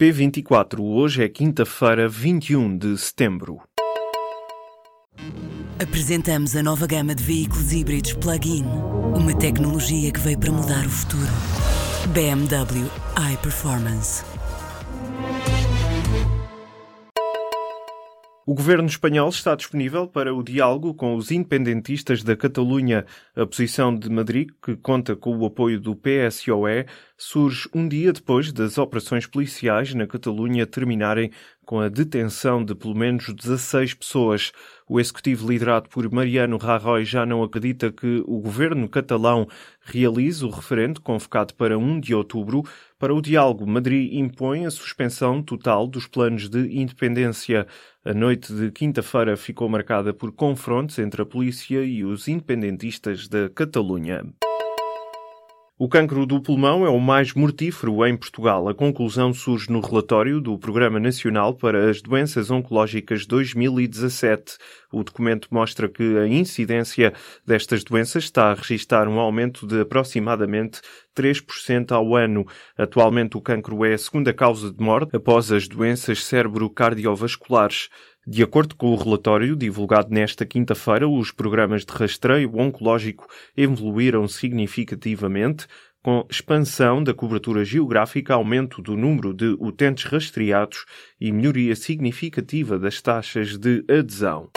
P24, hoje é quinta-feira, 21 de setembro. Apresentamos a nova gama de veículos híbridos plug-in. Uma tecnologia que veio para mudar o futuro. BMW iPerformance. O governo espanhol está disponível para o diálogo com os independentistas da Catalunha. A posição de Madrid, que conta com o apoio do PSOE, surge um dia depois das operações policiais na Catalunha terminarem com a detenção de pelo menos 16 pessoas. O executivo liderado por Mariano Rajoy já não acredita que o governo catalão realize o referendo convocado para 1 de outubro. Para o diálogo, Madrid impõe a suspensão total dos planos de independência. A noite de quinta-feira ficou marcada por confrontos entre a polícia e os independentistas da Catalunha. O cancro do pulmão é o mais mortífero em Portugal. A conclusão surge no relatório do Programa Nacional para as Doenças Oncológicas 2017. O documento mostra que a incidência destas doenças está a registrar um aumento de aproximadamente 3% ao ano. Atualmente, o cancro é a segunda causa de morte após as doenças cérebro-cardiovasculares. De acordo com o relatório divulgado nesta quinta-feira, os programas de rastreio oncológico evoluíram significativamente, com expansão da cobertura geográfica, aumento do número de utentes rastreados e melhoria significativa das taxas de adesão.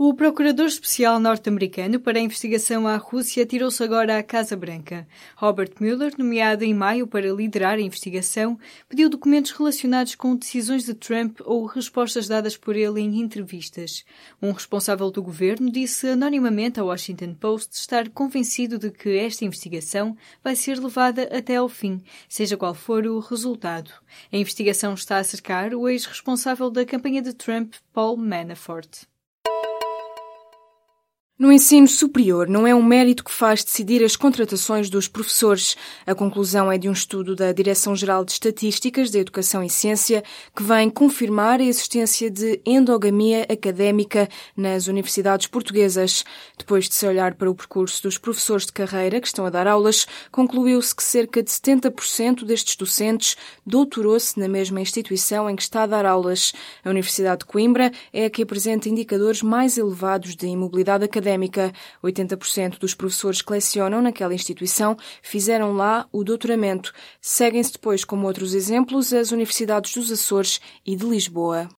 O procurador especial norte-americano para a investigação à Rússia tirou-se agora à Casa Branca. Robert Mueller, nomeado em maio para liderar a investigação, pediu documentos relacionados com decisões de Trump ou respostas dadas por ele em entrevistas. Um responsável do governo disse anonimamente ao Washington Post estar convencido de que esta investigação vai ser levada até ao fim, seja qual for o resultado. A investigação está a cercar o ex-responsável da campanha de Trump, Paul Manafort. No ensino superior, não é um mérito que faz decidir as contratações dos professores. A conclusão é de um estudo da Direção-Geral de Estatísticas da Educação e Ciência, que vem confirmar a existência de endogamia académica nas universidades portuguesas. Depois de se olhar para o percurso dos professores de carreira que estão a dar aulas, concluiu-se que cerca de 70% destes docentes doutorou-se na mesma instituição em que está a dar aulas. A Universidade de Coimbra é a que apresenta indicadores mais elevados de imobilidade académica académica. 80% dos professores que lecionam naquela instituição fizeram lá o doutoramento. Seguem-se depois, como outros exemplos, as universidades dos Açores e de Lisboa.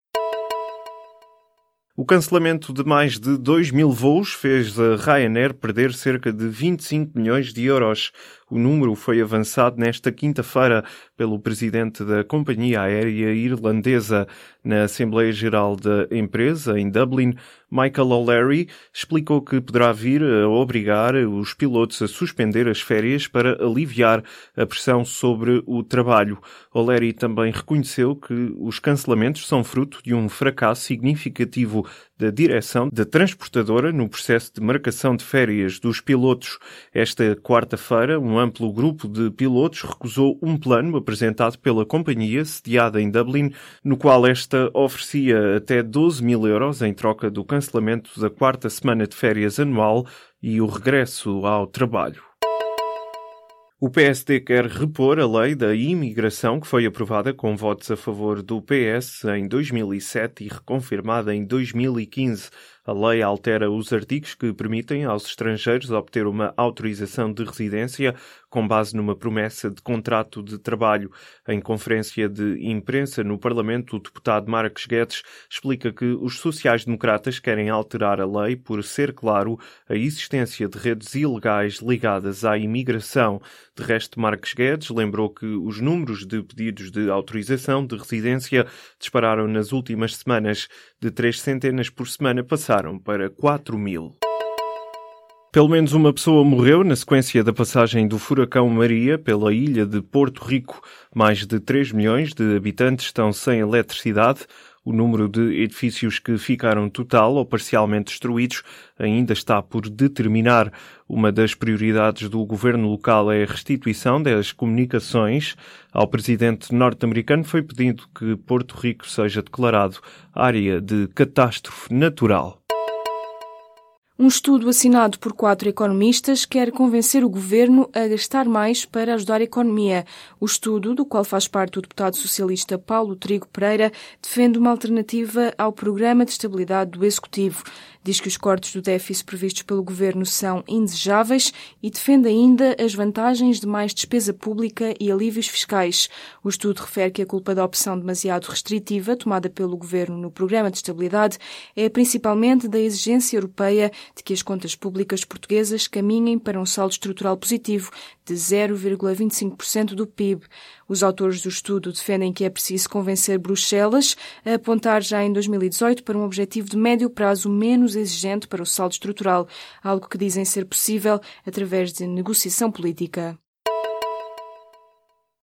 O cancelamento de mais de 2 mil voos fez a Ryanair perder cerca de 25 milhões de euros. O número foi avançado nesta quinta-feira pelo presidente da companhia aérea irlandesa na Assembleia Geral da empresa, em Dublin. Michael O'Leary explicou que poderá vir a obrigar os pilotos a suspender as férias para aliviar a pressão sobre o trabalho. O'Leary também reconheceu que os cancelamentos são fruto de um fracasso significativo da direção da transportadora no processo de marcação de férias dos pilotos. Esta quarta-feira, um amplo grupo de pilotos recusou um plano apresentado pela companhia sediada em Dublin, no qual esta oferecia até 12 mil euros em troca do cancelamento da quarta semana de férias anual e o regresso ao trabalho. O PSD quer repor a lei da imigração que foi aprovada com votos a favor do PS em 2007 e reconfirmada em 2015. A lei altera os artigos que permitem aos estrangeiros obter uma autorização de residência com base numa promessa de contrato de trabalho. Em conferência de imprensa no Parlamento, o deputado Marcos Guedes explica que os sociais-democratas querem alterar a lei por ser claro a existência de redes ilegais ligadas à imigração. De resto, Marcos Guedes lembrou que os números de pedidos de autorização de residência dispararam nas últimas semanas de três centenas por semana passaram para 4 mil. Pelo menos uma pessoa morreu na sequência da passagem do furacão Maria pela ilha de Porto Rico. Mais de 3 milhões de habitantes estão sem eletricidade. O número de edifícios que ficaram total ou parcialmente destruídos ainda está por determinar. Uma das prioridades do governo local é a restituição das comunicações. Ao presidente norte-americano foi pedido que Porto Rico seja declarado área de catástrofe natural. Um estudo assinado por quatro economistas quer convencer o governo a gastar mais para ajudar a economia. O estudo, do qual faz parte o deputado socialista Paulo Trigo Pereira, defende uma alternativa ao programa de estabilidade do executivo. Diz que os cortes do déficit previstos pelo governo são indesejáveis e defende ainda as vantagens de mais despesa pública e alívios fiscais. O estudo refere que a culpa da opção demasiado restritiva tomada pelo governo no programa de estabilidade é principalmente da exigência europeia de que as contas públicas portuguesas caminhem para um saldo estrutural positivo de 0,25% do PIB. Os autores do estudo defendem que é preciso convencer Bruxelas a apontar já em 2018 para um objetivo de médio prazo menos exigente para o saldo estrutural, algo que dizem ser possível através de negociação política.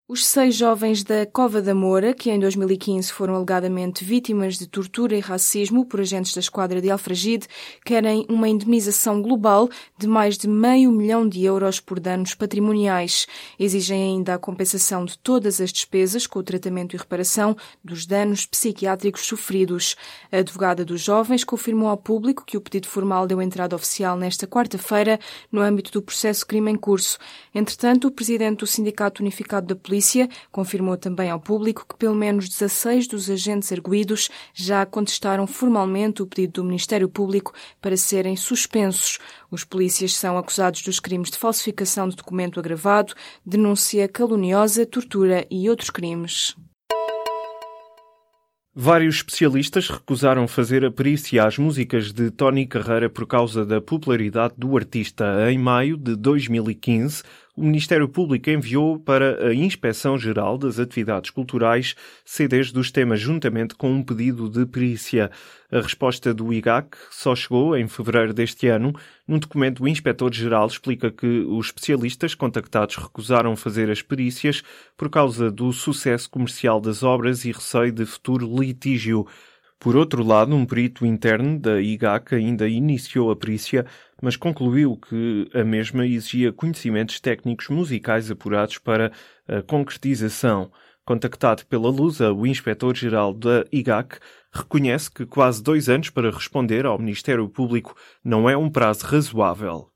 Os seis jovens da Cova da Moura, que em 2015 foram alegadamente vítimas de tortura e racismo por agentes da esquadra de Alfragide, querem uma indemnização global de mais de meio milhão de euros por danos patrimoniais. Exigem ainda a compensação de todas as despesas com o tratamento e reparação dos danos psiquiátricos sofridos. A advogada dos jovens confirmou ao público que o pedido formal deu entrada oficial nesta quarta-feira no âmbito do processo crime em curso. Entretanto, o presidente do Sindicato Unificado da Polícia polícia confirmou também ao público que pelo menos 16 dos agentes arguídos já contestaram formalmente o pedido do Ministério Público para serem suspensos. Os polícias são acusados dos crimes de falsificação de documento agravado, denúncia caluniosa, tortura e outros crimes. Vários especialistas recusaram fazer a perícia às músicas de Tony Carreira por causa da popularidade do artista. Em maio de 2015, o Ministério Público enviou para a Inspeção-Geral das Atividades Culturais CDs dos temas juntamente com um pedido de perícia. A resposta do IGAC só chegou em fevereiro deste ano. Num documento, o Inspetor-Geral explica que os especialistas contactados recusaram fazer as perícias por causa do sucesso comercial das obras e receio de futuro litígio. Por outro lado, um perito interno da IGAC ainda iniciou a perícia, mas concluiu que a mesma exigia conhecimentos técnicos musicais apurados para a concretização. Contactado pela Lusa, o inspetor-geral da IGAC reconhece que quase dois anos para responder ao Ministério Público não é um prazo razoável.